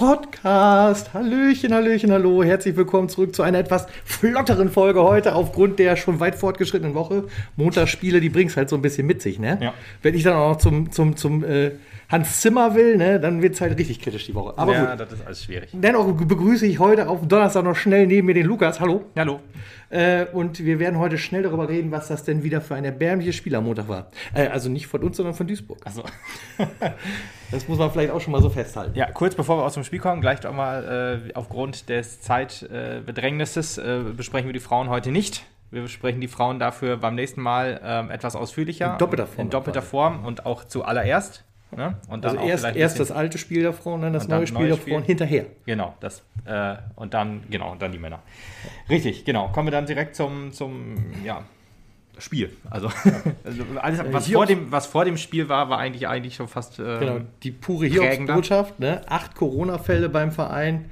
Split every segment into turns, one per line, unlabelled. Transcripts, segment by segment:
Podcast. Hallöchen, Hallöchen, hallo. Herzlich willkommen zurück zu einer etwas flotteren Folge heute aufgrund der schon weit fortgeschrittenen Woche. Montagsspiele, die bringst halt so ein bisschen mit sich, ne?
Ja.
Wenn ich dann auch noch zum, zum, zum äh, Hans Zimmer will, ne, dann wird es halt richtig kritisch die Woche. Aber
ja,
gut.
das ist alles schwierig.
Dennoch begrüße ich heute auf Donnerstag noch schnell neben mir den Lukas. Hallo.
Hallo.
Äh, und wir werden heute schnell darüber reden, was das denn wieder für ein erbärmliches Spiel am Montag war. Äh, also nicht von uns, sondern von Duisburg.
Also,
Das muss man vielleicht auch schon mal so festhalten.
ja, kurz bevor wir aus dem Spiel kommen, gleich doch mal äh, aufgrund des Zeitbedrängnisses äh, besprechen wir die Frauen heute nicht. Wir besprechen die Frauen dafür beim nächsten Mal ähm, etwas ausführlicher.
In doppelter Form.
In doppelter Form und auch zuallererst. Ne? Und
Also
auch
erst, erst das alte Spiel der Frauen, dann das
Und dann
neue Spiel
neues
der Frauen
Spiel.
hinterher.
Genau, das, äh, und dann, genau, und dann die Männer. Richtig, genau. Kommen wir dann direkt zum, zum ja, Spiel. Also, also alles, was,
hier
vor dem, was vor dem Spiel war, war eigentlich, eigentlich schon fast. ähm,
Genau, die pure. Hiobsbotschaft, ne? Acht Corona-Fälle beim Verein.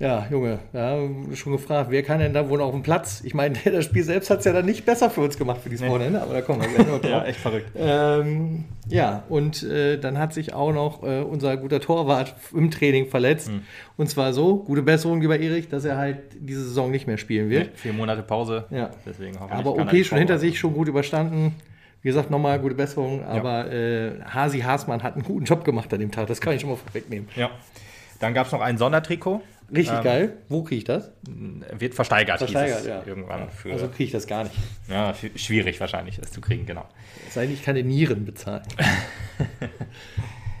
Ja, Junge, ja, schon gefragt, wer kann denn da wohl noch auf dem Platz? Ich meine, das Spiel selbst hat es ja dann nicht besser für uns gemacht für dieses Wochenende, aber da kommen wir gleich noch drauf.
Ja, echt verrückt.
Ähm, ja, und äh, dann hat sich auch noch äh, unser guter Torwart im Training verletzt.
Hm.
Und zwar so, gute Besserung lieber Erich, dass er halt diese Saison nicht mehr spielen wird.
Vier Monate Pause.
Ja.
Deswegen hoffentlich
Aber
er
okay, schon hinter sich, schon gut überstanden. Wie gesagt, nochmal gute Besserung. Aber äh, Hasi Haasmann hat einen guten Job gemacht an dem Tag. Das kann ich schon mal vorwegnehmen.
Ja. Dann gab es noch ein Sondertrikot.
Richtig
Ähm,
geil. Wo kriege ich das?
Wird versteigert,
Versteigert, ja.
irgendwann. Für,
Also kriege ich das gar nicht.
ja, schwierig wahrscheinlich, das zu kriegen, genau.
Es sei denn, ich kann den Nieren bezahlen.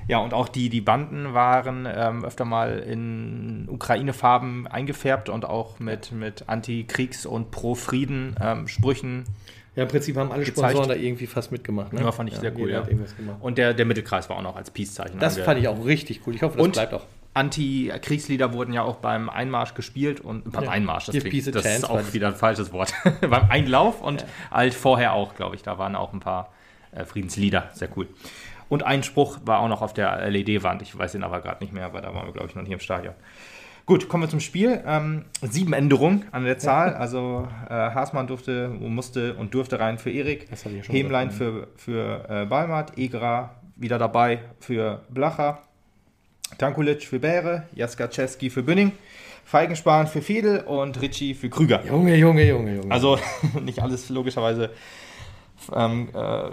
Ja, und auch die, die Banden waren ähm, öfter mal in Ukraine-Farben eingefärbt und auch mit, mit Anti-Kriegs- und Pro-Frieden-Sprüchen.
Ja, im Prinzip haben alle
Gezeigt.
Sponsoren da irgendwie fast mitgemacht. Ne?
Ja, fand ich sehr cool, ja. und der, der Mittelkreis war auch noch als Peace-Zeichen.
Das fand ich auch richtig cool. Ich hoffe, das
Und-
bleibt auch.
Anti-Kriegslieder wurden ja auch beim Einmarsch gespielt und beim
Ja.
Einmarsch, das, klingt, das ist auch wieder ein falsches Wort. beim Einlauf und halt vorher auch, glaube ich. Da waren auch ein paar äh, Friedenslieder, sehr cool. Und ein Spruch war auch noch auf der LED-Wand, ich weiß den aber gerade nicht mehr, weil da waren wir, glaube ich, noch nicht im Stadion. Gut, kommen wir zum Spiel. Ähm, sieben Änderungen an der Zahl. Also äh, Haasmann durfte, musste und durfte rein für Erik.
Ja
Hemlein
gesagt,
für, für äh, Balmert. Egra wieder dabei für Blacher. Tankulic für Bäre. Jaskaczewski für Bünning. Feigenspan für Fiedel und Ricci für Krüger.
Junge, Junge, Junge, Junge.
Also nicht alles logischerweise ähm, äh,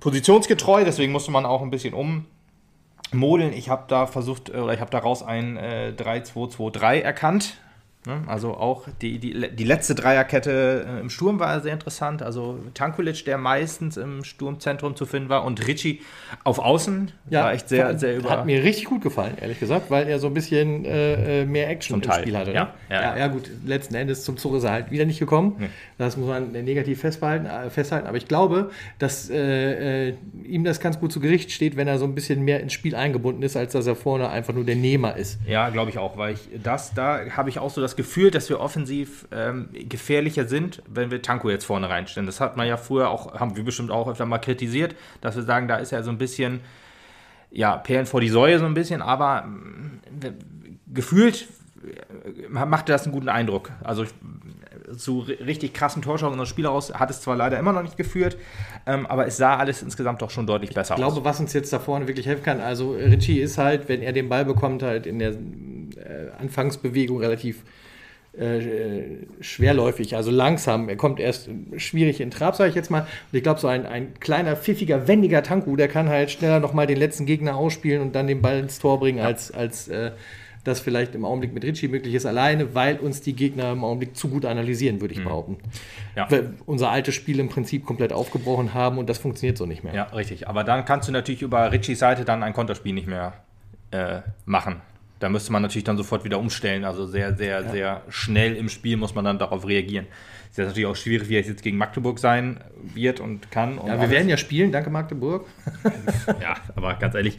positionsgetreu, deswegen musste man auch ein bisschen ummodeln. Ich habe da versucht, äh, oder ich habe daraus ein äh, 3-2-2-3 erkannt. Ne? Also auch die, die, die letzte Dreierkette äh, im Sturm war sehr interessant. Also Tankulic, der meistens im Sturmzentrum zu finden war, und Ricci auf Außen war echt sehr, sehr über.
Hat mir richtig gut gefallen, ehrlich gesagt, weil er so ein bisschen äh, äh, mehr Action
Zum
im Spiel hatte. Ne?
ja. Ja,
ja,
ja.
ja, gut, letzten Endes zum Zug ist er halt wieder nicht gekommen. Das muss man negativ festhalten, äh, festhalten. Aber ich glaube, dass äh, ihm das ganz gut zu Gericht steht, wenn er so ein bisschen mehr ins Spiel eingebunden ist, als dass er vorne einfach nur der Nehmer ist.
Ja, glaube ich auch, weil ich das, da habe ich auch so das Gefühl, dass wir offensiv ähm, gefährlicher sind, wenn wir Tanko jetzt vorne reinstellen. Das hat man ja früher auch, haben wir bestimmt auch öfter mal kritisiert, dass wir sagen, da ist er so ein bisschen, ja, Perlen vor die Säue so ein bisschen, aber mm, gefühlt äh, machte das einen guten Eindruck. Also zu ri- richtig krassen Torschancen aus Spiel heraus hat es zwar leider immer noch nicht geführt, ähm, aber es sah alles insgesamt doch schon deutlich besser
Ich glaube,
aus.
was uns jetzt da vorne wirklich helfen kann, also Ritchie ist halt, wenn er den Ball bekommt, halt in der Anfangsbewegung relativ äh, schwerläufig, also langsam. Er kommt erst schwierig in Trab, sage ich jetzt mal. Und ich glaube, so ein, ein kleiner, pfiffiger, wendiger Tanku, der kann halt schneller nochmal den letzten Gegner ausspielen und dann den Ball ins Tor bringen, als, als äh, das vielleicht im Augenblick mit Ritchie möglich ist, alleine, weil uns die Gegner im Augenblick zu gut analysieren, würde ich behaupten.
Ja.
Weil unser altes Spiel im Prinzip komplett aufgebrochen haben und das funktioniert so nicht mehr.
Ja, richtig. Aber dann kannst du natürlich über Richies Seite dann ein Konterspiel nicht mehr äh, machen. Da müsste man natürlich dann sofort wieder umstellen. Also sehr, sehr, sehr schnell im Spiel muss man dann darauf reagieren. Ist jetzt natürlich auch schwierig, wie es jetzt gegen Magdeburg sein wird und kann. Und
Ja, wir
alles.
werden ja spielen, danke Magdeburg.
Ja, aber ganz ehrlich,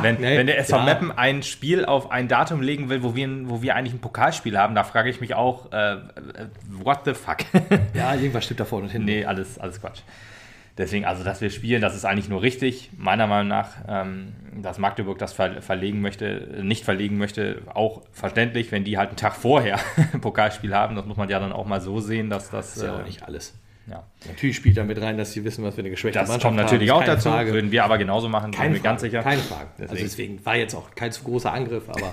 wenn,
nee,
wenn der SV
ja.
Meppen ein Spiel auf ein Datum legen will, wo wir, wo wir eigentlich ein Pokalspiel haben, da frage ich mich auch, äh, äh, what the fuck?
Ja, irgendwas stimmt da vorne und hinten.
Nee, alles, alles Quatsch. Deswegen, also, dass wir spielen, das ist eigentlich nur richtig. Meiner Meinung nach, ähm, dass Magdeburg das ver verlegen möchte, nicht verlegen möchte, auch verständlich, wenn die halt einen Tag vorher ein Pokalspiel haben. Das muss man ja dann auch mal so sehen, dass das.
Das ist ja
äh,
auch nicht alles.
Ja.
Natürlich spielt damit rein, dass sie wissen, was wir eine geschwächte
Das
Mannschaft
kommt natürlich
haben.
auch dazu.
Frage.
Würden wir aber genauso machen,
Keine
mir ganz sicher.
Keine Frage.
Deswegen.
Also deswegen war jetzt auch kein zu großer Angriff, aber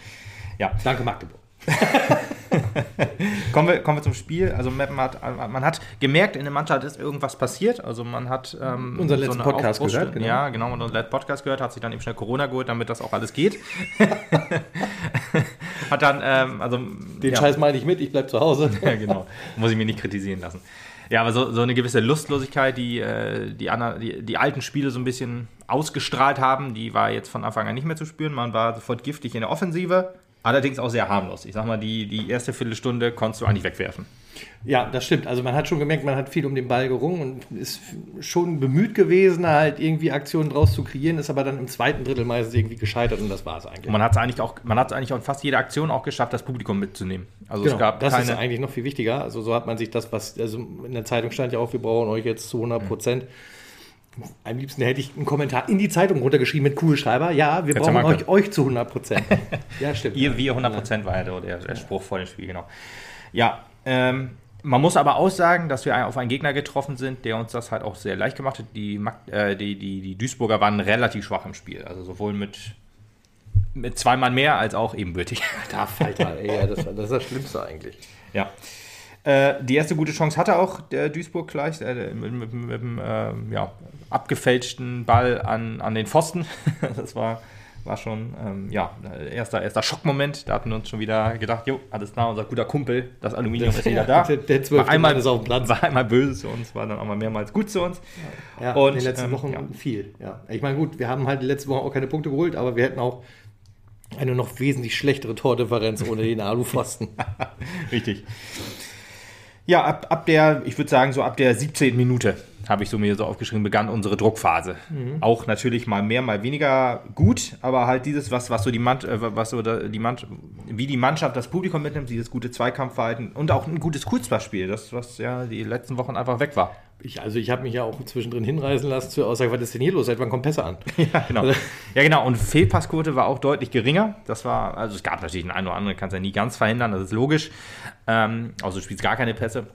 Ja.
danke Magdeburg.
Kommen wir, kommen wir zum Spiel. Also Meppen hat, man hat gemerkt, in der Mannschaft ist irgendwas passiert. Also man hat ähm,
Unseren letzten
eine
Podcast gehört, genau.
Ja, genau, unseren letzten Podcast gehört, hat sich dann eben schnell Corona geholt, damit das auch alles geht. hat dann, ähm, also
Den
ja.
Scheiß meine ich mit, ich bleib zu Hause.
Ja, genau. Muss ich mir nicht kritisieren lassen. Ja, aber so, so eine gewisse Lustlosigkeit, die, äh, die, die die alten Spiele so ein bisschen ausgestrahlt haben, die war jetzt von Anfang an nicht mehr zu spüren. Man war sofort giftig in der Offensive, allerdings auch sehr harmlos. Ich sag mal, die, die erste Viertelstunde konntest du eigentlich wegwerfen.
Ja, das stimmt. Also man hat schon gemerkt, man hat viel um den Ball gerungen und ist schon bemüht gewesen, halt irgendwie Aktionen draus zu kreieren, ist aber dann im zweiten Drittel meistens irgendwie gescheitert und das war es eigentlich.
Und man hat es eigentlich auch, man hat eigentlich auch in fast jeder Aktion auch geschafft, das Publikum mitzunehmen. Also
Genau,
es gab
das ist
keine.
eigentlich noch viel wichtiger. Also so hat man sich das, was, also in der Zeitung stand ja auch, wir brauchen euch jetzt zu 100 Prozent. Am liebsten hätte ich einen Kommentar in die Zeitung runtergeschrieben mit Kugelschreiber. Ja, wir
Kannst
brauchen euch, euch zu 100 Prozent. ja, stimmt.
Ihr, wir 100% war ja der, der, Spruch vor dem Spiel, genau. Ja, ähm, man muss aber auch sagen, dass wir auf einen Gegner getroffen sind, der uns das halt auch sehr leicht gemacht hat. Die, äh, die, die, die Duisburger waren relativ schwach im Spiel. Also sowohl mit, mit zwei Mann mehr als auch ebenbürtig.
Da Falter, ey, ja, das, das ist das Schlimmste eigentlich.
Ja. Äh, die erste gute Chance hatte auch der Duisburg gleich, äh, mit, dem ähm, ja, abgefälschten Ball an, an den Pfosten. das war, war schon ähm, ja, erster, erster Schockmoment. Da hatten wir uns schon wieder gedacht, jo, alles klar, unser guter Kumpel, das Aluminium ist wieder da.
Der, der
War einmal,
ist auf dem Platz.
war einmal böse zu uns, war dann auch mal mehrmals gut zu uns.
Ja,
Und,
in den letzten
ähm,
Wochen
ja.
viel. Ja. Ich meine, gut, wir haben halt die letzten Wochen auch keine Punkte geholt, aber wir hätten auch eine noch wesentlich schlechtere Tordifferenz ohne den Alupfosten.
Richtig. Ja, ab, ab der, ich würde sagen, so ab der 17. Minute habe ich so mir so aufgeschrieben, begann unsere Druckphase. Auch natürlich mal mehr, mal weniger gut, aber halt dieses, was, was so die Mann, äh, was so die Mann, wie die Mannschaft das Publikum mitnimmt, dieses gute Zweikampfverhalten und auch ein gutes Kurzpassspiel, das, was ja die letzten Wochen einfach weg war.
Ich, also ich habe mich ja auch zwischendrin hinreißen lassen zur Aussage, was ist denn hier los? Seit wann kommt Pässe an?
Ja, genau. Ja, genau. Und Fehlpassquote war auch deutlich geringer. Das war, also es gab natürlich den einen oder anderen, kannst ja nie ganz verhindern, das ist logisch. Ähm, also du spielst gar keine Pässe.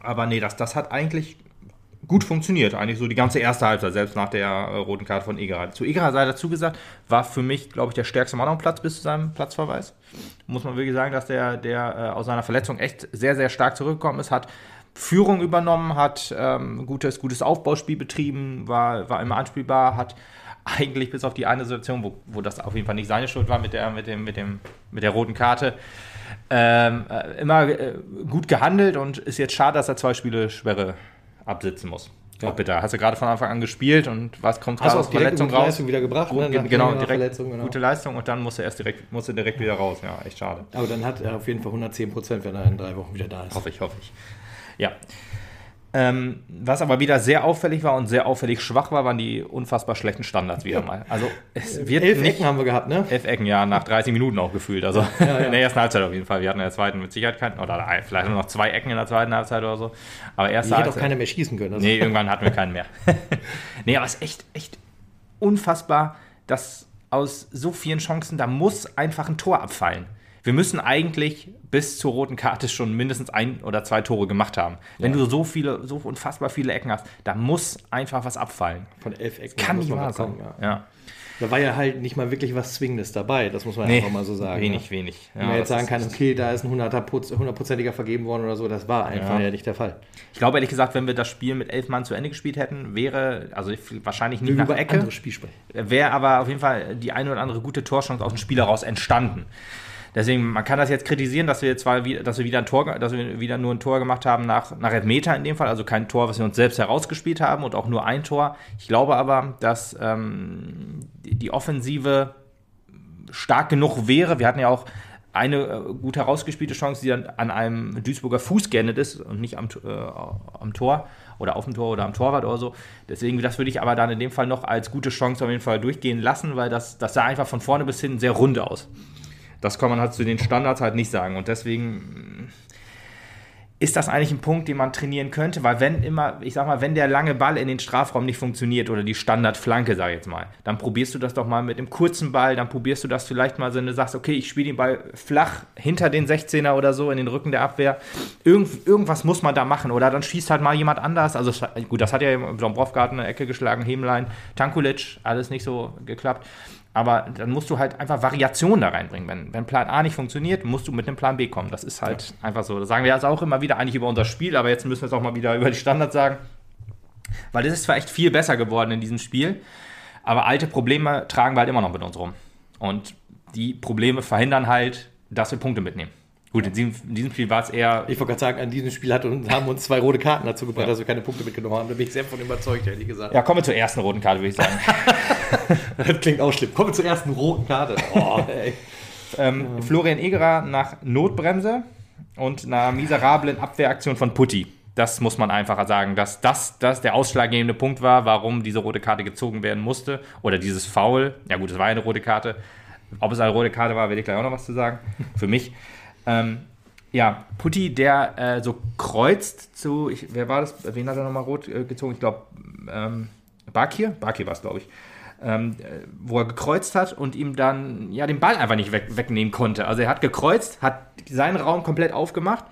Aber nee, das, das hat eigentlich gut funktioniert. Eigentlich so die ganze erste Halbzeit, selbst nach der äh, roten Karte von Egerer. Zu Egerer sei dazu gesagt, war für mich, glaube ich, der stärkste Mann am Platz bis zu seinem Platzverweis. Muss man wirklich sagen, dass der, der äh, aus seiner Verletzung echt sehr, sehr stark zurückgekommen ist, hat Führung übernommen, hat ähm, gutes, gutes Aufbauspiel betrieben, war, war immer anspielbar, hat eigentlich bis auf die eine Situation, wo, wo das auf jeden Fall nicht seine Schuld war mit der, mit dem, mit dem, mit der roten Karte, ähm, äh, immer äh, gut gehandelt und ist jetzt schade, dass er zwei Spiele Sperre absitzen muss.
Ja.
Auch bitte. Hast du gerade von Anfang an gespielt und was kommt gerade
du
aus Verletzung raus?
Leistung wieder gebracht?
Gut,
ne?
Genau, direkt
genau.
gute Leistung und dann muss er erst direkt, muss er direkt wieder raus. Ja, echt schade.
Aber dann hat er auf jeden Fall 110 Prozent, wenn er in drei Wochen wieder da ist.
Hoffe ich, hoffe ich. Ja. Ähm, was aber wieder sehr auffällig war und sehr auffällig schwach war, waren die unfassbar schlechten Standards wieder mal. Also es wird
Elf
nicht,
Ecken haben wir gehabt, ne?
Elf Ecken, ja, nach 30 Minuten auch gefühlt. Also
ja.
in der ersten Halbzeit auf jeden Fall. Wir hatten in der zweiten mit Sicherheit keinen, oder vielleicht nur noch zwei Ecken in der zweiten Halbzeit oder so. Aber erste
Die hätte auch keiner mehr schießen können. Also
Nee, irgendwann hatten wir keinen mehr. nee, aber es ist echt, echt unfassbar, dass aus so vielen Chancen, da muss einfach ein Tor abfallen. Wir müssen eigentlich bis zur roten Karte schon mindestens ein oder zwei Tore gemacht haben. Wenn
Ja.
du so viele, so unfassbar viele Ecken hast, da muss einfach was abfallen.
Von elf Ecken
Kann nicht wahr sein.
ja.
Ja.
Da war ja halt nicht mal wirklich was Zwingendes dabei, das muss man
Nee,
einfach mal so sagen.
wenig,
ne?
wenig.
Wenn man jetzt sagen kann, okay, da ist ein 100er Putz- 100%iger vergeben worden oder so, das war einfach
Ja.
ja, nicht der Fall.
Ich glaube ehrlich gesagt, wenn wir das Spiel mit elf Mann zu Ende gespielt hätten, wäre, also wahrscheinlich nicht
Wir
nach
über
Ecke, wäre aber auf jeden Fall die eine oder andere gute Torchance aus dem Spiel heraus entstanden. Deswegen, man kann das jetzt kritisieren, dass wir zwar wieder, dass wir wieder ein Tor, dass wir wieder nur ein Tor gemacht haben nach, nach Elfmeter in dem Fall, also kein Tor, was wir uns selbst herausgespielt haben und auch nur ein Tor. Ich glaube aber, dass ähm, die, Offensive stark genug wäre. Wir hatten ja auch eine äh, gut herausgespielte Chance, die dann an einem Duisburger Fuß geendet ist und nicht am, äh, am Tor oder auf dem Tor oder am Torwart oder so. Deswegen, das würde ich aber dann in dem Fall noch als gute Chance auf jeden Fall durchgehen lassen, weil das, das sah einfach von vorne bis hinten sehr rund aus. Das kann man halt zu den Standards halt nicht sagen. Und deswegen, ist das eigentlich ein Punkt, den man trainieren könnte? Weil wenn immer, ich sag mal, wenn der lange Ball in den Strafraum nicht funktioniert oder die Standardflanke, sag ich jetzt mal, dann probierst du das doch mal mit dem kurzen Ball, dann probierst du das vielleicht mal, wenn du sagst, okay, ich spiele den Ball flach hinter den 16er oder so in den Rücken der Abwehr. Irgend, irgendwas muss man da machen oder dann schießt halt mal jemand anders. Also gut, das hat ja Dombrovka eine Ecke geschlagen, Hemlein, Tankulic, alles nicht so geklappt. Aber dann musst du halt einfach Variationen da reinbringen. Wenn, wenn Plan A nicht funktioniert, musst du mit einem Plan B kommen. Das ist halt ja. einfach so. Das sagen wir jetzt auch immer wieder eigentlich über unser Spiel, aber jetzt müssen wir es auch mal wieder über die Standards sagen. Weil das ist zwar echt viel besser geworden in diesem Spiel, aber alte Probleme tragen wir halt immer noch mit uns rum. Und die Probleme verhindern halt, dass wir Punkte mitnehmen. Gut, in diesem, in diesem Spiel war es eher.
Ich wollte gerade sagen, an diesem Spiel hat, haben uns zwei rote Karten dazu gebracht, ja. dass wir keine Punkte mitgenommen haben. Da bin ich sehr von überzeugt, ehrlich gesagt.
Ja, kommen wir zur ersten roten Karte, würde ich sagen.
das klingt auch schlimm. Kommen wir zur ersten roten Karte.
Oh, ähm, ja. Florian Egerer nach Notbremse und einer miserablen Abwehraktion von Putti. Das muss man einfach sagen, dass das, das der ausschlaggebende Punkt war, warum diese rote Karte gezogen werden musste. Oder dieses Foul. Ja, gut, es war eine rote Karte. Ob es eine rote Karte war, werde ich gleich auch noch was zu sagen. Für mich. Ähm, ja, Putti, der äh, so kreuzt zu, ich, wer war das? Wen hat er nochmal rot äh, gezogen? Ich glaube, ähm, Bakir? Bakir war es, glaube ich. Ähm, äh, wo er gekreuzt hat und ihm dann ja den Ball einfach nicht weg, wegnehmen konnte. Also er hat gekreuzt, hat seinen Raum komplett aufgemacht.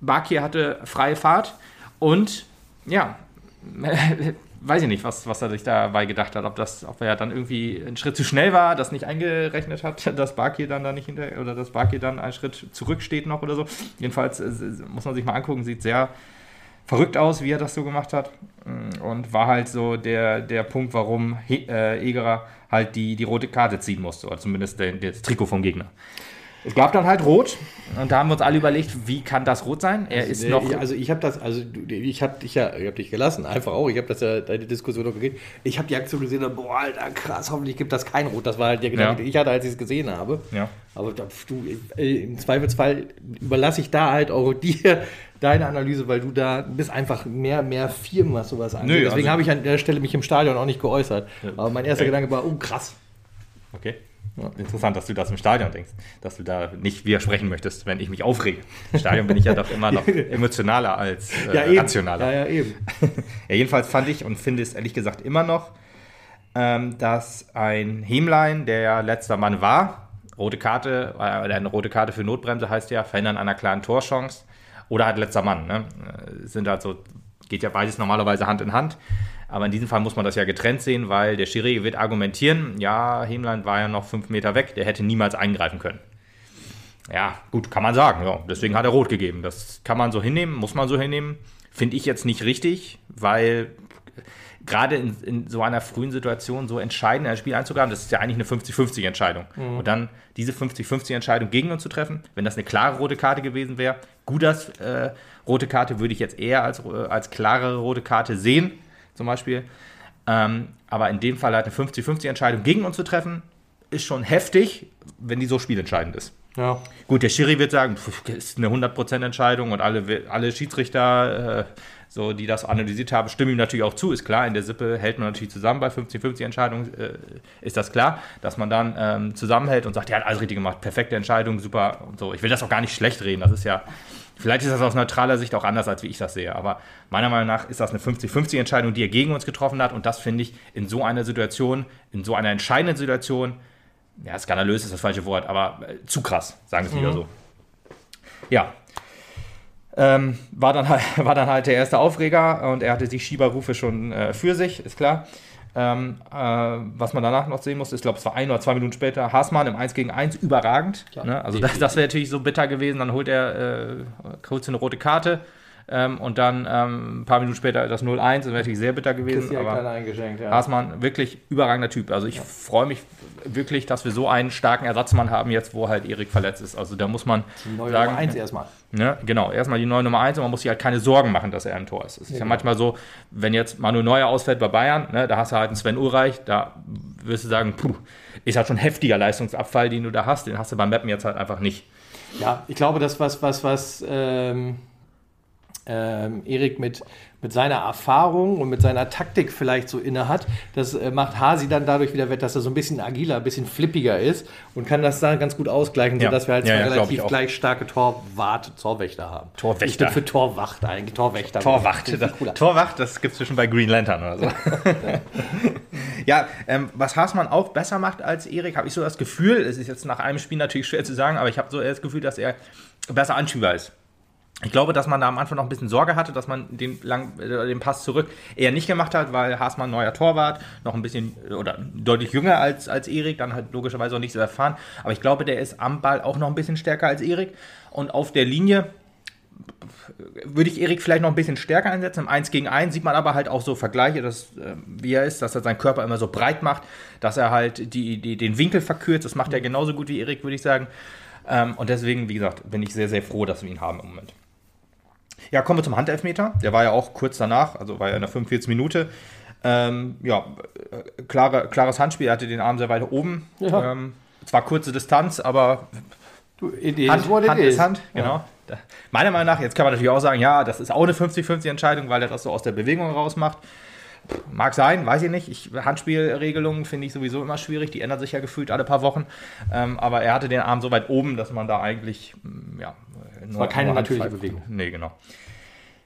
Bakir hatte freie Fahrt und ja, weiß ich nicht, was, was er sich dabei gedacht hat. Ob, das, ob er dann irgendwie einen Schritt zu schnell war, das nicht eingerechnet hat, dass Barkey dann da nicht hinter oder dass Barkey dann einen Schritt zurücksteht noch oder so. Jedenfalls äh, muss man sich mal angucken, sieht sehr verrückt aus, wie er das so gemacht hat. Mm, und war halt so der, der Punkt, warum äh, Egerer halt die, die rote Karte ziehen musste, oder zumindest das Trikot vom Gegner. Es gab dann halt Rot und da haben wir uns alle überlegt, wie kann das Rot sein?
Er also, ist noch. Also ich habe das, also ich habe dich ja, ich habe dich gelassen, einfach auch. Ich habe das ja deine Diskussion noch gegeben. Ich habe die Aktion gesehen und boah, Alter, krass, hoffentlich gibt das kein Rot. Das war halt der Gedanke, ja. den ich hatte, als ich es gesehen habe.
Ja.
Aber du, im Zweifelsfall überlasse ich da halt auch dir deine Analyse, weil du da bist einfach mehr, mehr Firmen, was sowas angeht. Deswegen also, habe ich an der Stelle mich im Stadion auch nicht geäußert. Ja. Aber mein erster. Gedanke war, oh krass.
Okay. Interessant, dass du das im Stadion denkst, dass du da nicht widersprechen möchtest, wenn ich mich aufrege. Im Stadion bin ich ja doch immer noch emotionaler als äh, ja, rationaler.
Ja, ja, eben.
ja, jedenfalls fand ich und finde es ehrlich gesagt immer noch, ähm, dass ein Hemlein, der ja letzter Mann war, rote Karte, äh, eine rote Karte für Notbremse heißt ja, Verhindern einer klaren Torchance oder halt letzter Mann. Ne? Äh, sind halt so, geht ja beides normalerweise Hand in Hand. Aber in diesem Fall muss man das ja getrennt sehen, weil der Schiri wird argumentieren, ja, Hemland war ja noch fünf Meter weg, der hätte niemals eingreifen können. Ja, gut, kann man sagen. Ja, deswegen hat er rot gegeben. Das kann man so hinnehmen, muss man so hinnehmen. Finde ich jetzt nicht richtig, weil gerade in, in, so einer frühen Situation so entscheidend ein Spiel einzugaben, das ist ja eigentlich eine 50-50-Entscheidung. Mhm. Und dann diese 50-50-Entscheidung gegen uns zu treffen, wenn das eine klare rote Karte gewesen wäre, gut, das äh, rote Karte würde ich jetzt eher als, äh, als klarere rote Karte sehen zum Beispiel. Ähm, aber in dem Fall halt eine 50-50-Entscheidung gegen uns zu treffen, ist schon heftig, wenn die so spielentscheidend ist.
Ja.
Gut, der Schiri wird sagen, pf, ist eine 100% Entscheidung und alle, alle Schiedsrichter, äh, so, die das analysiert haben, stimmen ihm natürlich auch zu, ist klar. In der Sippe hält man natürlich zusammen bei 50-50 Entscheidungen, äh, ist das klar, dass man dann ähm, zusammenhält und sagt, ja, hat alles richtig gemacht, perfekte Entscheidung, super und so. Ich will das auch gar nicht schlecht reden, das ist ja Vielleicht ist das aus neutraler Sicht auch anders, als wie ich das sehe. Aber meiner Meinung nach ist das eine 50-50-Entscheidung, die er gegen uns getroffen hat. Und das finde ich in so einer Situation, in so einer entscheidenden Situation, ja, skandalös ist das falsche Wort, aber äh, zu krass, sagen wir es mhm. wieder so. Ja. Ähm, war, dann halt, war dann halt der erste Aufreger und er hatte die Schieberrufe schon äh, für sich, ist klar. Ähm, äh, was man danach noch sehen muss, ich glaube, es war ein oder zwei Minuten später, Haasmann im 1 gegen 1, überragend. Ne? Also das, das wäre natürlich so bitter gewesen, dann holt er äh, kurz eine rote Karte ähm, und dann ähm, ein paar Minuten später das 0-1, das wäre natürlich sehr bitter gewesen. Aber
ja.
Haasmann, wirklich überragender Typ. Also ich ja. freue mich wirklich, dass wir so einen starken Ersatzmann haben jetzt, wo halt Erik verletzt ist. Also da muss man
die neue sagen, Nummer 1 erstmal.
Ne, genau, erstmal die neue Nummer 1 und man muss sich halt keine Sorgen machen, dass er im Tor ist. Es ist ja, ja manchmal so, wenn jetzt Manu Neuer ausfällt bei Bayern, ne, da hast du halt einen Sven Ulreich, da wirst du sagen, puh, ist halt schon ein heftiger Leistungsabfall, den du da hast, den hast du beim Mappen jetzt halt einfach nicht.
Ja, ich glaube, das was, was, was ähm ähm, Erik mit, mit seiner Erfahrung und mit seiner Taktik vielleicht so inne hat. Das äh, macht Hasi dann dadurch wieder wett, dass er so ein bisschen agiler, ein bisschen flippiger ist und kann das dann ganz gut ausgleichen,
Ja.
sodass wir halt
Ja,
zwei
ja,
relativ gleich starke Torwart, Torwächter haben.
Torwächter.
Ich bin für Torwacht eigentlich, Torwächter.
Torwacht. Das,
cooler.
Torwacht, das gibt es zwischen bei Green Lantern oder so. ja, ähm, was Haasmann auch besser macht als Erik, habe ich so das Gefühl, es ist jetzt nach einem Spiel natürlich schwer zu sagen, aber ich habe so das Gefühl, dass er besser Anschieber ist. Ich glaube, dass man da am Anfang noch ein bisschen Sorge hatte, dass man den, lang, äh, den Pass zurück eher nicht gemacht hat, weil Haasmann neuer Torwart, noch ein bisschen äh, oder deutlich jünger als, als Erik, dann halt logischerweise auch nicht so erfahren. Aber ich glaube, der ist am Ball auch noch ein bisschen stärker als Erik. Und auf der Linie würde ich Erik vielleicht noch ein bisschen stärker einsetzen. Im 1 gegen 1 sieht man aber halt auch so Vergleiche, dass, äh, wie er ist, dass er seinen Körper immer so breit macht, dass er halt die, die, den Winkel verkürzt. Das macht er genauso gut wie Erik, würde ich sagen. Ähm, und deswegen, wie gesagt, bin ich sehr, sehr froh, dass wir ihn haben im Moment. Ja, kommen wir zum Handelfmeter. Der war ja auch kurz danach, also war ja in der 45. Minute. Ähm, ja, äh, klare, klares Handspiel. Er hatte den Arm sehr weit oben.
Ja.
Ähm, zwar kurze Distanz, aber
Du,
Hand, Hand
is.
ist Hand, genau. Da- Meiner Meinung nach, jetzt kann man natürlich auch sagen, ja, das ist auch eine 50-50 Entscheidung, weil er das so aus der Bewegung rausmacht. Mag sein, weiß ich nicht. Ich, Handspielregelungen finde ich sowieso immer schwierig. Die ändern sich ja gefühlt alle paar Wochen. Ähm, aber er hatte den Arm so weit oben, dass man da eigentlich, mm, ja, nur,
war keine
nur
natürliche Bewegung.
Nee, genau.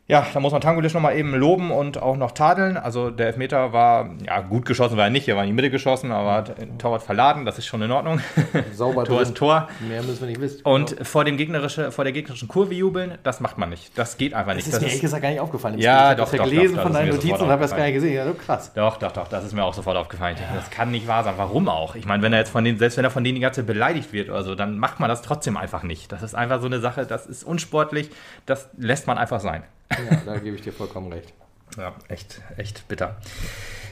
Ja, da muss man Tangulic nochmal eben loben und auch noch tadeln. Also der Elfmeter war, ja, gut geschossen war er nicht, er war in die Mitte geschossen, aber hat den Torwart verladen, das ist schon in Ordnung.
Sauber
Tor
drin.
ist Tor.
Mehr müssen wir nicht wissen.
Und vor, dem gegnerische, vor der gegnerischen Kurve jubeln, das macht man nicht. Das geht einfach
das
nicht.
ist mir ehrlich gesagt gar nicht aufgefallen.
Ja,
ich habe
doch,
das ja
doch,
gelesen
doch,
von
das ist
deinen Notizen und habe das gar
aufgefallen.
nicht gesehen. Ja, so krass.
Doch, doch, doch, das ist mir auch sofort aufgefallen. Das kann nicht wahr sein. Warum auch? Ich meine, wenn er jetzt von denen, selbst wenn er von denen die ganze Zeit beleidigt wird oder so, dann macht man das trotzdem einfach nicht. Das ist einfach so eine Sache, das ist unsportlich, das lässt man einfach sein.
Ja, da gebe ich dir vollkommen recht.
Ja, echt, echt bitter.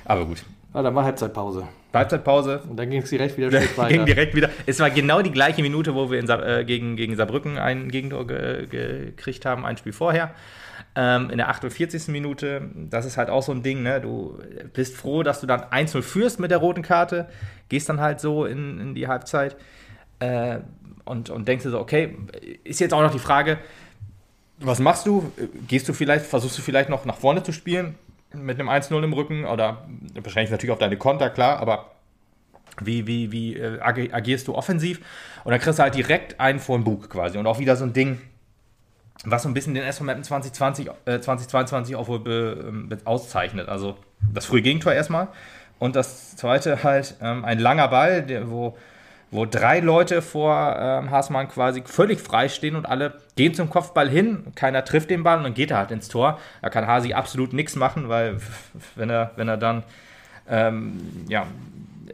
Aber gut.
Ah, dann war Halbzeitpause.
Halbzeitpause.
Und dann ging es direkt wieder
Ging
weiter.
direkt wieder. Es war genau die gleiche Minute, wo wir in Sa äh, gegen, gegen Saarbrücken ein Gegentor ge gekriegt haben, ein Spiel vorher. Ähm, in der 48. Minute, das ist halt auch so ein Ding, ne? Du bist froh, dass du dann 1-0 führst mit der roten Karte, gehst dann halt so in, in die Halbzeit äh, und, und denkst dir so, okay, ist jetzt auch noch die Frage, was machst du? Gehst du vielleicht, versuchst du vielleicht noch nach vorne zu spielen mit einem 1-0 im Rücken oder wahrscheinlich natürlich auf deine Konter, klar, aber wie, wie, wie äh, agi- agierst du offensiv? Und dann kriegst du halt direkt einen vor den Bug quasi. Und auch wieder so ein Ding, was so ein bisschen den SV-Mappen 2020, äh, 2022 auch wohl be, be- auszeichnet. Also das frühe Gegentor erstmal. Und das zweite halt ähm, ein langer Ball, der, wo, wo drei Leute vor ähm, Haasmann quasi völlig frei stehen und alle gehen zum Kopfball hin. Keiner trifft den Ball und dann geht er halt ins Tor. Da kann Hasi absolut nichts machen, weil wenn er, wenn er dann ähm, ja,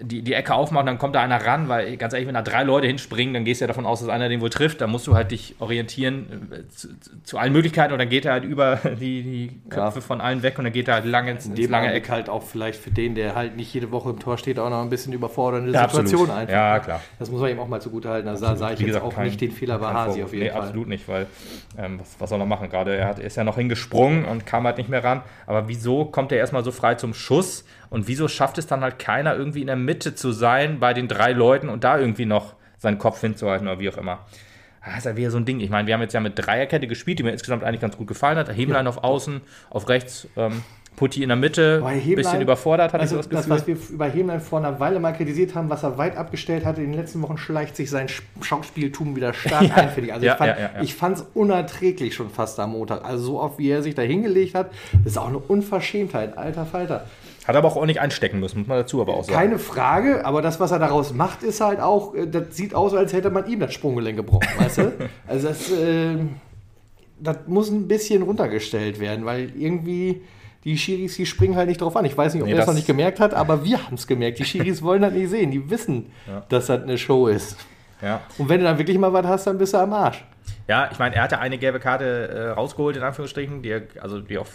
die, die Ecke aufmacht, dann kommt da einer ran, weil ganz ehrlich, wenn da drei Leute hinspringen, dann gehst du ja davon aus, dass einer den wohl trifft. Dann musst du halt dich orientieren äh, zu, zu- allen Möglichkeiten und dann geht er halt über die, die Köpfe
Ja.
von allen weg und dann geht er halt lange ins,
In
ins lange Eck.
halt auch vielleicht für den, der halt nicht jede Woche im Tor steht, auch noch ein bisschen überfordernde
Ja,
Situation einfach.
Ja, klar.
Das muss man ihm auch mal zugute halten. Also da sah ich
Wie
jetzt
gesagt,
auch
kein-
nicht den Fehler bei Hasi auf jeden
nee,
Fall.
absolut nicht, weil ähm, was, was soll er machen? Gerade er hat, ist ja noch hingesprungen und kam halt nicht mehr ran. Aber wieso kommt er erstmal so frei zum Schuss und wieso schafft es dann halt keiner irgendwie in der Mitte zu sein bei den drei Leuten und da irgendwie noch seinen Kopf hinzuhalten oder wie auch immer? Das ist ja wieder so ein Ding. Ich meine, wir haben jetzt ja mit Dreierkette gespielt, die mir insgesamt eigentlich ganz gut gefallen hat. Hemlein auf Außen, auf rechts, ähm, Putti in der Mitte, ein bisschen überfordert, hatte
Also
ich so
das,
das Gefühl.
was wir über Hemlein vor einer Weile mal kritisiert haben, was er weit abgestellt hatte in den letzten Wochen, schleicht sich sein Sch- Schauspieltum wieder stark ein, finde ich. Also
Ja,
ich fand
ja, ja, ja.
es unerträglich schon fast am Montag. Also so oft, wie er sich da hingelegt hat, das ist auch eine Unverschämtheit, alter Falter.
Hat aber auch nicht einstecken müssen, muss man dazu aber auch sagen.
Keine Frage, aber das, was er daraus macht, ist halt auch, äh, das sieht aus, als hätte man ihm das Sprunggelenk gebrochen, weißt du? Also das, äh, das muss ein bisschen runtergestellt werden, weil irgendwie die Schiris, die springen halt nicht drauf an. Ich weiß nicht, ob
Nee,
er es
das-
noch nicht gemerkt hat, aber wir haben es gemerkt. Die Schiris wollen das nicht sehen. Die wissen,
Ja.
dass das eine Show ist.
ja.
Und wenn du dann wirklich mal was hast, dann bist du am Arsch.
Ja, ich meine, er hatte eine gelbe Karte äh, rausgeholt, in Anführungsstrichen, die, er, also die auch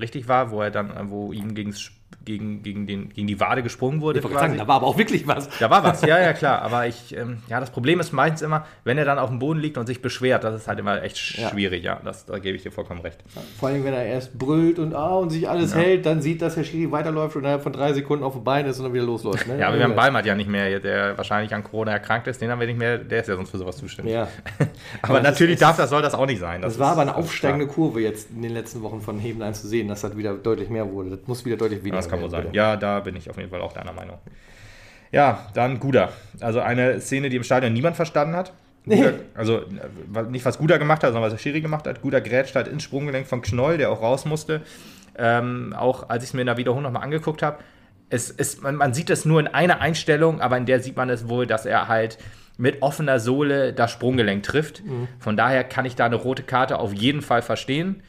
richtig war, wo er dann, wo ihm gegen das gegen, gegen, den, gegen die Wade gesprungen wurde.
Ich wollte sagen, da war aber auch wirklich was.
Da war was, ja, ja, klar. Aber ich, ähm, ja, das Problem ist meistens immer, wenn er dann auf dem Boden liegt und sich beschwert, das ist halt immer echt
Ja.
schwierig, ja. Das, da gebe ich dir vollkommen recht.
Vor allem, wenn er erst brüllt und ah und sich alles hält, dann sieht, dass der Schiri weiterläuft und innerhalb von drei Sekunden auf dem Bein ist und dann wieder losläuft. Ne?
Ja, aber wir haben Balmert ja nicht mehr, der wahrscheinlich an Corona erkrankt ist, den haben wir nicht mehr, der ist ja sonst für sowas zuständig.
Ja.
Aber
das
natürlich
ist-
darf das, soll das auch nicht sein.
Das
ist-
war aber eine
das
aufsteigende. Kurve jetzt in den letzten Wochen von Heben ein zu sehen, dass das wieder deutlich mehr wurde. Das muss wieder deutlich weniger
Das kann wohl sein. Ja, da bin ich auf jeden Fall auch deiner Meinung. Ja, dann Guda. Also eine Szene, die im Stadion niemand verstanden hat. Guda, also nicht was Guda gemacht hat, sondern was der Schiri gemacht hat. Guda grätscht halt ins Sprunggelenk von Knoll, der auch raus musste. Ähm, auch als ich es mir in der Wiederholung nochmal angeguckt habe, es, es, man, man sieht es nur in einer Einstellung, aber in der sieht man es wohl, dass er halt mit offener Sohle das Sprunggelenk trifft. Von daher kann ich da eine rote Karte auf jeden Fall verstehen.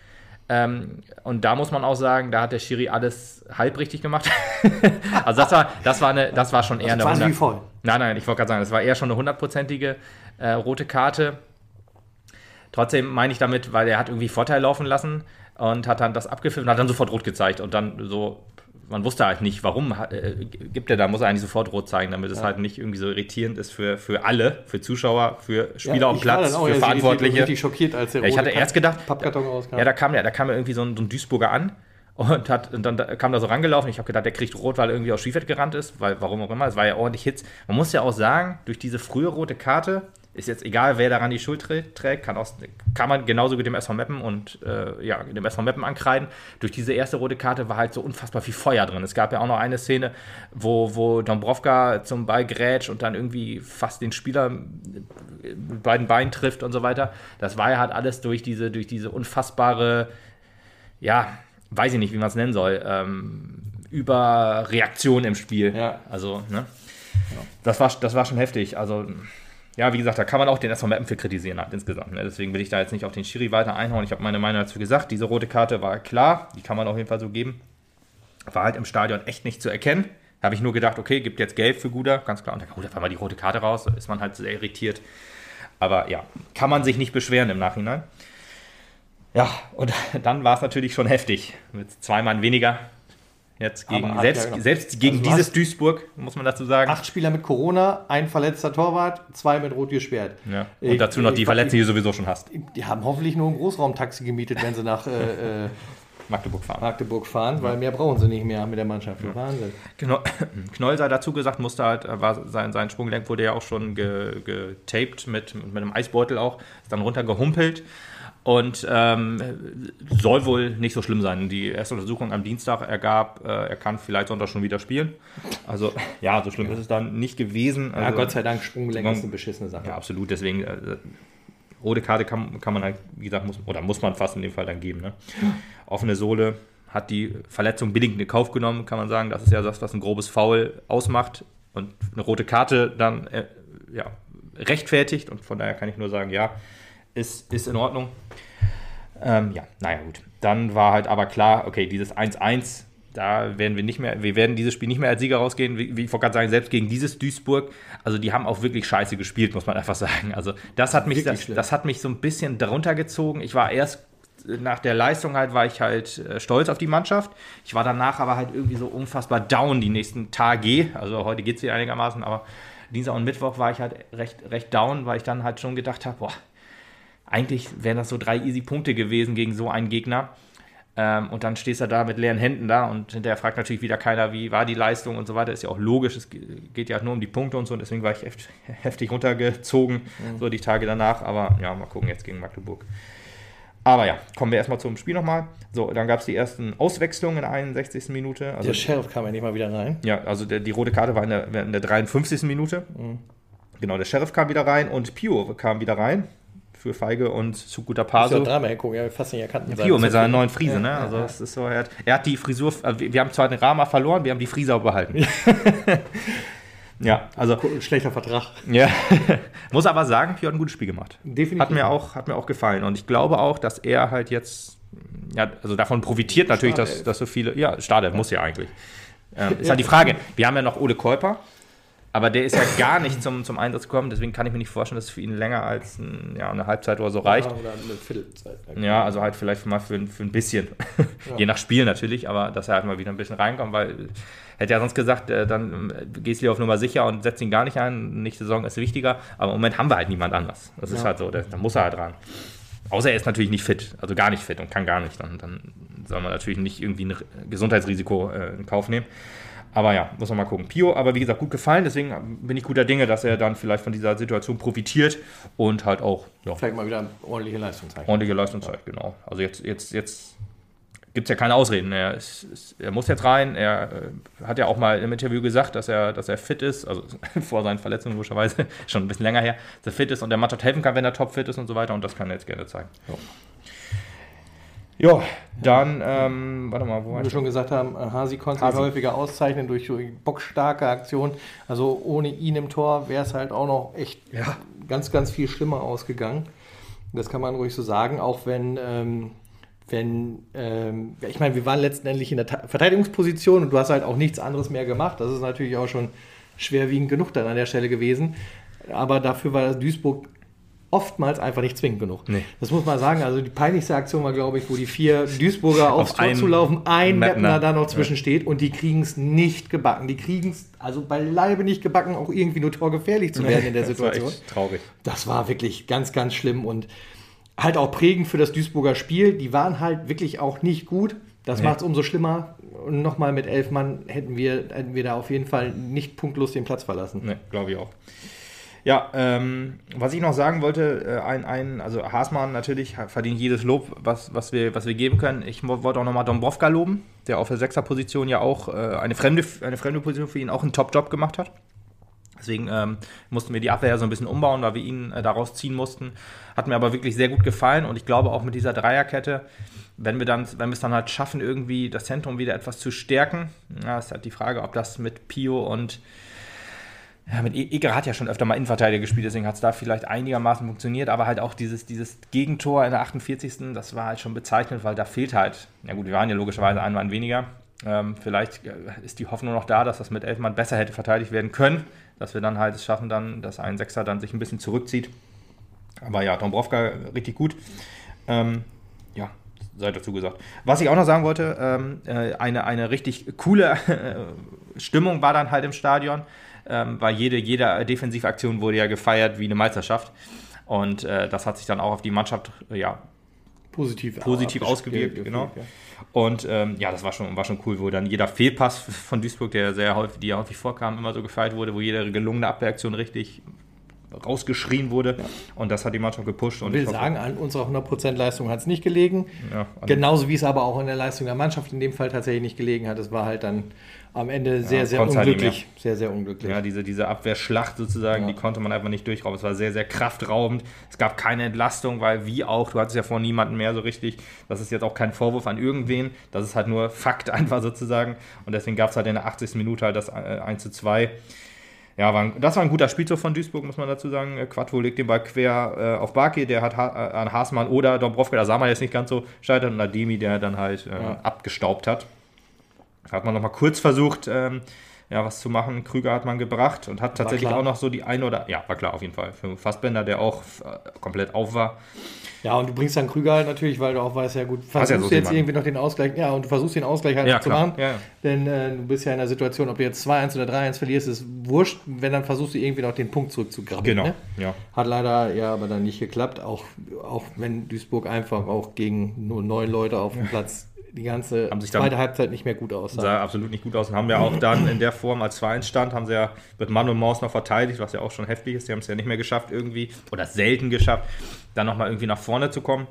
Ähm, und da muss man auch sagen, da hat der Schiri alles halb richtig gemacht. also das war, das war, eine, das war schon eher eine
quasi wie
100
voll.
Nein, nein, ich wollte gerade sagen, das war eher schon eine hundertprozentige äh, rote Karte. Trotzdem meine ich damit, weil er hat irgendwie Vorteil laufen lassen und hat dann das abgepfiffen und hat dann sofort rot gezeigt und dann so, man wusste halt nicht, warum äh, gibt er da, muss er eigentlich sofort rot zeigen, damit es halt nicht irgendwie so irritierend ist für, für alle, für Zuschauer, für Spieler am
ich war
Platz,
auch
für Verantwortliche.
richtig schockiert, als der
Ja, ich hatte erst gedacht,
Pappkarton rauskam.
ja, da kam ja, da kam ja irgendwie so ein, so ein Duisburger an und, hat, und dann da- kam da so rangelaufen. Ich habe gedacht, der kriegt rot, weil er irgendwie aus Skiefeld gerannt ist, weil warum auch immer. Es war ja ordentlich Hits. Man muss ja auch sagen, durch diese frühe rote Karte ist jetzt egal, wer daran die Schuld trä- trägt, kann, aus, kann man genauso gut dem SV Meppen und äh, ja, dem SV Meppen ankreiden. Durch diese erste rote Karte war halt so unfassbar viel Feuer drin. Es gab ja auch noch eine Szene, wo, wo Dombrovka zum Ball grätscht und dann irgendwie fast den Spieler mit beiden Beinen trifft und so weiter. Das war ja halt alles durch diese, durch diese unfassbare, ja, weiß ich nicht, wie man es nennen soll, ähm, Überreaktion im Spiel.
Ja.
Also, ne? Das, war, das war schon heftig. Also, ja, wie gesagt, da kann man auch den SV Mappen für kritisieren halt insgesamt. Ne? Deswegen will ich da jetzt nicht auf den Schiri weiter einhauen. Ich habe meine Meinung dazu gesagt. Diese rote Karte war klar, die kann man auf jeden Fall so geben. War halt im Stadion echt nicht zu erkennen. Da habe ich nur gedacht, okay, gibt jetzt Gelb für Guda, ganz klar. Und dann holt er mal die rote Karte raus, ist man halt sehr irritiert. Aber ja, kann man sich nicht beschweren im Nachhinein. Ja, und dann war es natürlich schon heftig. Mit zwei Mann weniger. Jetzt gegen,
hat
selbst,
ja genau.
selbst gegen
Also
dieses Duisburg, muss man dazu sagen.
Acht Spieler mit Corona, ein verletzter Torwart, zwei mit Rot gesperrt.
Ja. Und
Ich-
dazu noch die Verletzten, die du sowieso schon hast.
Die haben hoffentlich nur ein Großraumtaxi gemietet, wenn sie nach äh, äh,
Magdeburg fahren.
Magdeburg fahren, weil mehr brauchen sie nicht mehr mit der Mannschaft. Wahnsinn.
Genau. Knoll sei dazu gesagt, musste halt, äh, war sein, sein Sprunggelenk wurde ja auch schon ge- getaped mit, mit einem Eisbeutel auch, ist dann runtergehumpelt und ähm, soll wohl nicht so schlimm sein. Die erste Untersuchung am Dienstag ergab, äh, er kann vielleicht Sonntag schon wieder spielen. Also ja, so schlimm ist es dann nicht gewesen.
Ja,
Also,
Gott sei Dank, Sprunggelenk ist eine beschissene Sache.
Ja, absolut. Deswegen, äh, rote Karte kann, kann man halt, wie gesagt, muss, oder muss man fast in dem Fall dann geben. Ne? Offene Sohle hat die Verletzung billigend in Kauf genommen, kann man sagen. Das ist ja das, was ein grobes Foul ausmacht. Und eine rote Karte dann äh, ja, rechtfertigt. Und von daher kann ich nur sagen, ja, ist, ist in Ordnung. Ähm, ja, naja, gut. Dann war halt aber klar, okay, dieses 1-1, da werden wir nicht mehr, wir werden dieses Spiel nicht mehr als Sieger rausgehen. Wie, wie ich wollte gerade sagen, selbst gegen dieses Duisburg, also die haben auch wirklich scheiße gespielt, muss man einfach sagen. Also das hat mich, das, das hat mich so ein bisschen drunter gezogen. Ich war erst nach der Leistung halt, war ich halt äh, stolz auf die Mannschaft. Ich war danach aber halt irgendwie so unfassbar down die nächsten Tage. Also heute geht es wieder einigermaßen, aber Dienstag und Mittwoch war ich halt recht, recht down, weil ich dann halt schon gedacht habe, boah, eigentlich wären das so drei easy Punkte gewesen gegen so einen Gegner. Ähm, und dann stehst du da mit leeren Händen da und hinterher fragt natürlich wieder keiner, wie war die Leistung und so weiter. Ist ja auch logisch, es ge- geht ja nur um die Punkte und so. Und deswegen war ich heft, heftig runtergezogen, so die Tage danach. Aber ja, mal gucken jetzt gegen Magdeburg. Aber ja, kommen wir erstmal zum Spiel nochmal. So, dann gab es die ersten Auswechslungen in der 61. Minute. Also,
Der Sheriff kam ja nicht mal wieder rein.
ja, also der, die rote Karte war in der, in der 53. Minute. Genau, der Sheriff kam wieder rein und Pio kam wieder rein für Feige und zu guter Paso.
ja dreimal hingucken, ja, fast nicht erkannt.
Pio mit seiner neuen Frise, ne? Also
ja.
das ist so, er hat, er hat die Frisur, also wir, haben zwar den Rama verloren, wir haben die Frise aber behalten. ja, also
Schlechter Vertrag.
ja. muss aber sagen, Pio hat ein gutes Spiel gemacht.
Definitiv.
Hat mir auch, hat mir auch gefallen. Und ich glaube auch, dass er halt jetzt, ja, also davon profitiert natürlich, dass,
Startelf.
dass so viele, ja, Startelf muss ja eigentlich. Ähm, ist halt die Frage, wir haben ja noch Ole Kolper, Aber der ist ja gar nicht zum, zum Einsatz gekommen, deswegen kann ich mir nicht vorstellen, dass es für ihn länger als ein, ja, eine Halbzeit oder so reicht. Ja, oder eine Viertelzeit. Ja, also halt vielleicht mal für, für ein bisschen. Ja. Je nach Spiel natürlich, aber dass er halt mal wieder ein bisschen reinkommt, weil hätte ja sonst gesagt, äh, dann äh, gehst du auf Nummer sicher und setzt ihn gar nicht ein. Nächste Saison ist wichtiger, aber im Moment haben wir halt niemand anders. Das ja. ist halt so, da muss er halt ran. Außer er ist natürlich nicht fit, also gar nicht fit und kann gar nicht. Dann, dann soll man natürlich nicht irgendwie ein Gesundheitsrisiko äh, in Kauf nehmen. Aber ja, muss man mal gucken. Pio, aber wie gesagt, gut gefallen, deswegen bin ich guter Dinge, dass er dann vielleicht von dieser Situation profitiert und halt auch.
Ja, vielleicht mal wieder ordentliche Leistung zeigt.
Ordentliche Leistung zeigt, genau. Also jetzt, jetzt, jetzt gibt es ja keine Ausreden. Er, ist, er, muss jetzt rein. Er äh, hat ja auch mal im Interview gesagt, dass er, dass er fit ist, also vor seinen Verletzungen logischerweise, schon ein bisschen länger her, dass er fit ist und der Mannschaft helfen kann, wenn er topfit ist und so weiter. Und das kann er jetzt gerne zeigen. Ja. Ja, dann, ähm, warte mal,
wo Wie wir schon gesagt haben, äh, Hasi konnte sich häufiger auszeichnen durch, bockstarke Aktionen. Also ohne ihn im Tor wäre es halt auch noch echt ja. ganz, ganz viel schlimmer ausgegangen. Das kann man ruhig so sagen, auch wenn, ähm, wenn ähm, ich meine, wir waren letztendlich in der Verteidigungsposition und du hast halt auch nichts anderes mehr gemacht. Das ist natürlich auch schon schwerwiegend genug dann an der Stelle gewesen. Aber dafür war Duisburg oftmals einfach nicht zwingend genug. Nee. Das muss man sagen. Also die peinlichste Aktion war, glaube ich, wo die vier Duisburger aufs Auf Tor zu laufen, ein Meppner da noch zwischen ja. steht und die kriegen es nicht gebacken. Die kriegen es also beileibe nicht gebacken, auch irgendwie nur torgefährlich zu werden in der Situation. Das war echt
traurig.
Das war wirklich ganz, ganz schlimm und halt auch prägend für das Duisburger Spiel. Die waren halt wirklich auch nicht gut. Das nee. macht es umso schlimmer. Und nochmal mit elf Mann hätten wir, hätten wir da auf jeden Fall nicht punktlos den Platz verlassen.
Nee, glaube ich auch. Ja, ähm, was ich noch sagen wollte, äh, ein, ein, also Haasmann natürlich verdient jedes Lob, was, was, wir, was wir geben können. Ich wollte auch nochmal Dombrovka loben, der auf der Sechser-Position ja auch äh, eine, fremde, eine fremde Position für ihn auch einen Top-Job gemacht hat. Deswegen ähm, mussten wir die Abwehr so ein bisschen umbauen, weil wir ihn äh, daraus ziehen mussten. Hat mir aber wirklich sehr gut gefallen und ich glaube auch mit dieser Dreierkette, wenn wir dann, wenn wir es dann halt schaffen, irgendwie das Zentrum wieder etwas zu stärken, ja, ist halt die Frage, ob das mit Pio und ja, mit Eger hat ja schon öfter mal Innenverteidiger gespielt, deswegen hat es da vielleicht einigermaßen funktioniert, aber halt auch dieses, dieses Gegentor in der 48. Das war halt schon bezeichnend, weil da fehlt halt, ja gut, wir waren ja logischerweise ein Mann weniger. Ähm, vielleicht äh, ist die Hoffnung noch da, dass das mit elf Mann besser hätte verteidigt werden können, dass wir dann halt es schaffen, dann, dass ein Sechser dann sich ein bisschen zurückzieht. Aber ja, Dombrovka richtig gut. Ähm, ja, sei dazu gesagt. Was ich auch noch sagen wollte, ähm, äh, eine, eine richtig coole Stimmung war dann halt im Stadion ähm, weil jede, jede Defensivaktion wurde ja gefeiert wie eine Meisterschaft. Und äh, das hat sich dann auch auf die Mannschaft äh, ja,
positiv,
positiv ausgewirkt. Genau. Ja. Und ähm, ja, das war schon, war schon cool, wo dann jeder Fehlpass von Duisburg, der sehr häufig, die ja häufig vorkam, immer so gefeiert wurde, wo jede gelungene Abwehraktion richtig rausgeschrien wurde. Ja. Und das hat die Mannschaft gepusht.
Und ich will hoffe, sagen, an unserer 100% Leistung hat es nicht gelegen. Ja, Genauso wie es aber auch in der Leistung der Mannschaft in dem Fall tatsächlich nicht gelegen hat. Es war halt dann am Ende sehr, ja, sehr unglücklich. Halt sehr, sehr unglücklich.
Ja, diese, diese Abwehrschlacht sozusagen, die konnte man einfach nicht durchrauben. Es war sehr, sehr kraftraubend. Es gab keine Entlastung, weil wie auch, du hattest ja vor niemanden mehr so richtig. Das ist jetzt auch kein Vorwurf an irgendwen. Das ist halt nur Fakt einfach sozusagen. Und deswegen gab es halt in der 80. Minute halt das 1 äh, zu 2 ja, war ein, das war ein guter Spielzug von Duisburg, muss man dazu sagen. Äh, Quattro legt den Ball quer äh, auf Barki, der hat ha äh, an Haasmann oder Dombrovka, da sah man jetzt nicht ganz so scheitern, und Ademi, der dann halt äh, ja. abgestaubt hat. Hat man nochmal kurz versucht, ähm, ja, was zu machen. Krüger hat man gebracht und hat tatsächlich auch noch so die eine oder, ja, war klar auf jeden Fall. Für Fassbender, der auch äh, komplett auf war.
Ja, und du bringst dann Krüger halt natürlich, weil du auch weißt, ja gut, versuchst ja so jetzt irgendwie noch den Ausgleich, ja, und du versuchst den Ausgleich halt
ja,
zu machen. Ja, Denn äh, du bist ja in der Situation, ob du jetzt 2-1 oder 3-1 verlierst, ist wurscht, wenn dann versuchst du irgendwie noch den Punkt zurückzugraben.
Genau,
ne?
ja.
Hat leider ja aber dann nicht geklappt, auch, auch wenn Duisburg einfach auch gegen nur neun Leute auf dem Platz die ganze
haben sich dann, zweite Halbzeit nicht mehr gut aus. Sah absolut nicht gut aus und haben ja auch dann in der Form als 2-1 stand, haben sie ja mit Mann und Maus noch verteidigt, was ja auch schon heftig ist. Die haben es ja nicht mehr geschafft irgendwie oder selten geschafft, dann nochmal irgendwie nach vorne zu kommen.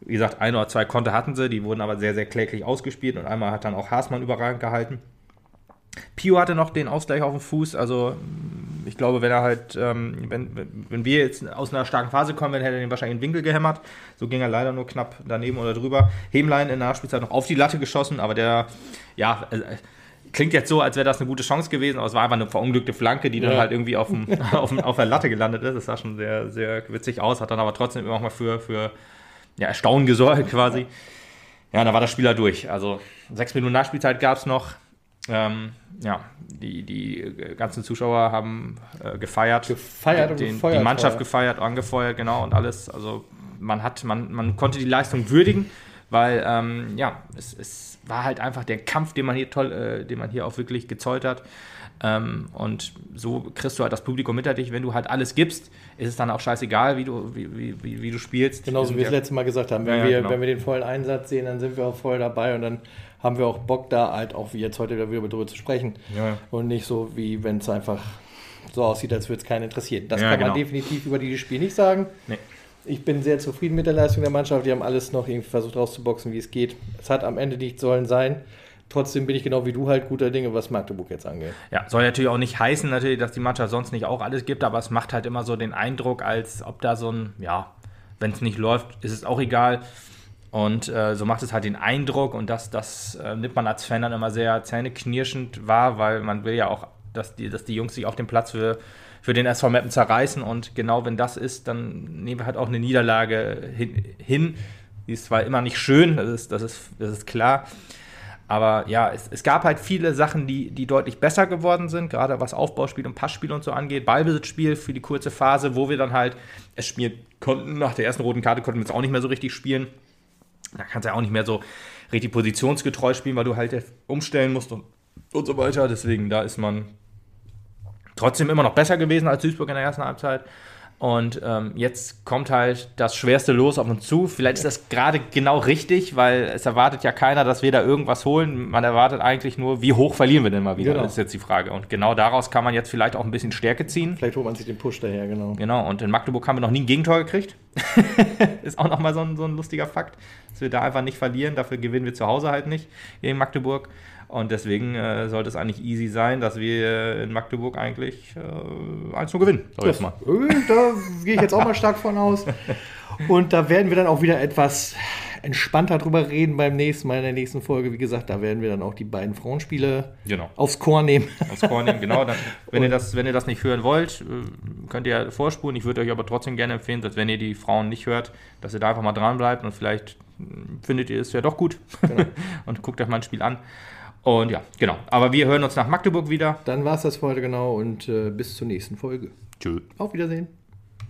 Wie gesagt, ein oder zwei Konter hatten sie, die wurden aber sehr, sehr kläglich ausgespielt und einmal hat dann auch Haasmann überragend gehalten. Pio hatte noch den Ausgleich auf dem Fuß, also ich glaube, wenn er halt, ähm, wenn, wenn wir jetzt aus einer starken Phase kommen, dann hätte er den wahrscheinlich in den Winkel gehämmert. So ging er leider nur knapp daneben oder drüber. Hemlein in der Nachspielzeit noch auf die Latte geschossen, aber der, ja, äh, klingt jetzt so, als wäre das eine gute Chance gewesen, aber es war einfach eine verunglückte Flanke, die dann ja. halt irgendwie auf, dem, auf, dem, auf der Latte gelandet ist. Das sah schon sehr, sehr witzig aus, hat dann aber trotzdem immer noch mal für, für ja, Erstaunen gesorgt quasi. Ja, dann war das Spiel halt durch. Also sechs Minuten Nachspielzeit gab es noch. Ähm, ja, die, die ganzen Zuschauer haben äh, gefeiert.
Gefeiert
und den, gefeuert. Die Mannschaft ja. gefeiert, angefeuert, genau, und alles. Also man hat, man, man konnte die Leistung würdigen, weil ähm, ja, es, es war halt einfach der Kampf, den man hier toll, äh, den man hier auch wirklich gezollt hat. Ähm, und so kriegst du halt das Publikum hinter dich. Wenn du halt alles gibst, ist es dann auch scheißegal, wie du, wie, wie, wie du spielst.
Genauso wie wir das letzte Mal gesagt haben. Wenn, ja, wir, genau. wenn wir den vollen Einsatz sehen, dann sind wir auch voll dabei und dann haben wir auch Bock da halt auch wie jetzt heute wieder darüber zu sprechen. Ja. Und nicht so, wie wenn es einfach so aussieht, als würde es keinen interessieren. Das ja, kann man genau. definitiv über dieses Spiel nicht sagen. Nee. Ich bin sehr zufrieden mit der Leistung der Mannschaft. Die haben alles noch irgendwie versucht rauszuboxen, wie es geht. Es hat am Ende nicht sollen sein. Trotzdem bin ich genau wie du halt guter Dinge, was Magdeburg jetzt angeht.
Ja, soll natürlich auch nicht heißen, natürlich, dass die Mannschaft sonst nicht auch alles gibt, aber es macht halt immer so den Eindruck, als ob da so ein, ja, wenn es nicht läuft, ist es auch egal. Und äh, so macht es halt den Eindruck und das, das äh, nimmt man als Fan dann immer sehr zähneknirschend wahr, weil man will ja auch, dass die, dass die Jungs sich auf dem Platz für, für den SV Mappen zerreißen und genau wenn das ist, dann nehmen wir halt auch eine Niederlage hin. hin. Die ist zwar immer nicht schön, das ist, das ist, das ist klar, aber ja, es, es, gab halt viele Sachen, die, die deutlich besser geworden sind, gerade was Aufbauspiel und Passspiel und so angeht. Ballbesitzspiel für die kurze Phase, wo wir dann halt es spielen konnten. Nach der ersten roten Karte konnten wir es auch nicht mehr so richtig spielen. Da kannst du ja auch nicht mehr so richtig positionsgetreu spielen, weil du halt umstellen musst und, und so weiter. Deswegen, da ist man trotzdem immer noch besser gewesen als Duisburg in der ersten Halbzeit. Und ähm, jetzt kommt halt das schwerste Los auf uns zu. Vielleicht ist das gerade genau richtig, weil es erwartet ja keiner, dass wir da irgendwas holen. Man erwartet eigentlich nur, wie hoch verlieren wir denn mal wieder? Genau. Das ist jetzt die Frage. Und genau daraus kann man jetzt vielleicht auch ein bisschen Stärke ziehen.
Vielleicht holt man sich den Push daher, genau.
Genau. Und in Magdeburg haben wir noch nie ein Gegentor gekriegt. ist auch nochmal so ein, so ein lustiger Fakt, dass wir da einfach nicht verlieren. Dafür gewinnen wir zu Hause halt nicht gegen Magdeburg. Und deswegen äh, sollte es eigentlich easy sein, dass wir in Magdeburg eigentlich äh, 1 zu gewinnen,
sag ich mal. Da gehe ich jetzt auch mal stark von aus. Und da werden wir dann auch wieder etwas entspannter drüber reden beim nächsten Mal in der nächsten Folge. Wie gesagt, da werden wir dann auch die beiden Frauenspiele genau. aufs Chor nehmen.
Aufs Chor nehmen, genau. Dann, wenn, ihr das, wenn ihr das nicht hören wollt, äh, könnt ihr vorspulen. Ich würde euch aber trotzdem gerne empfehlen, dass wenn ihr die Frauen nicht hört, dass ihr da einfach mal dran bleibt und vielleicht hm, findet ihr es ja doch gut genau. und guckt euch mal ein Spiel an. Und ja, genau. Aber wir hören uns nach Magdeburg wieder.
Dann war es das für heute genau und äh, bis zur nächsten Folge.
Tschö.
Auf Wiedersehen.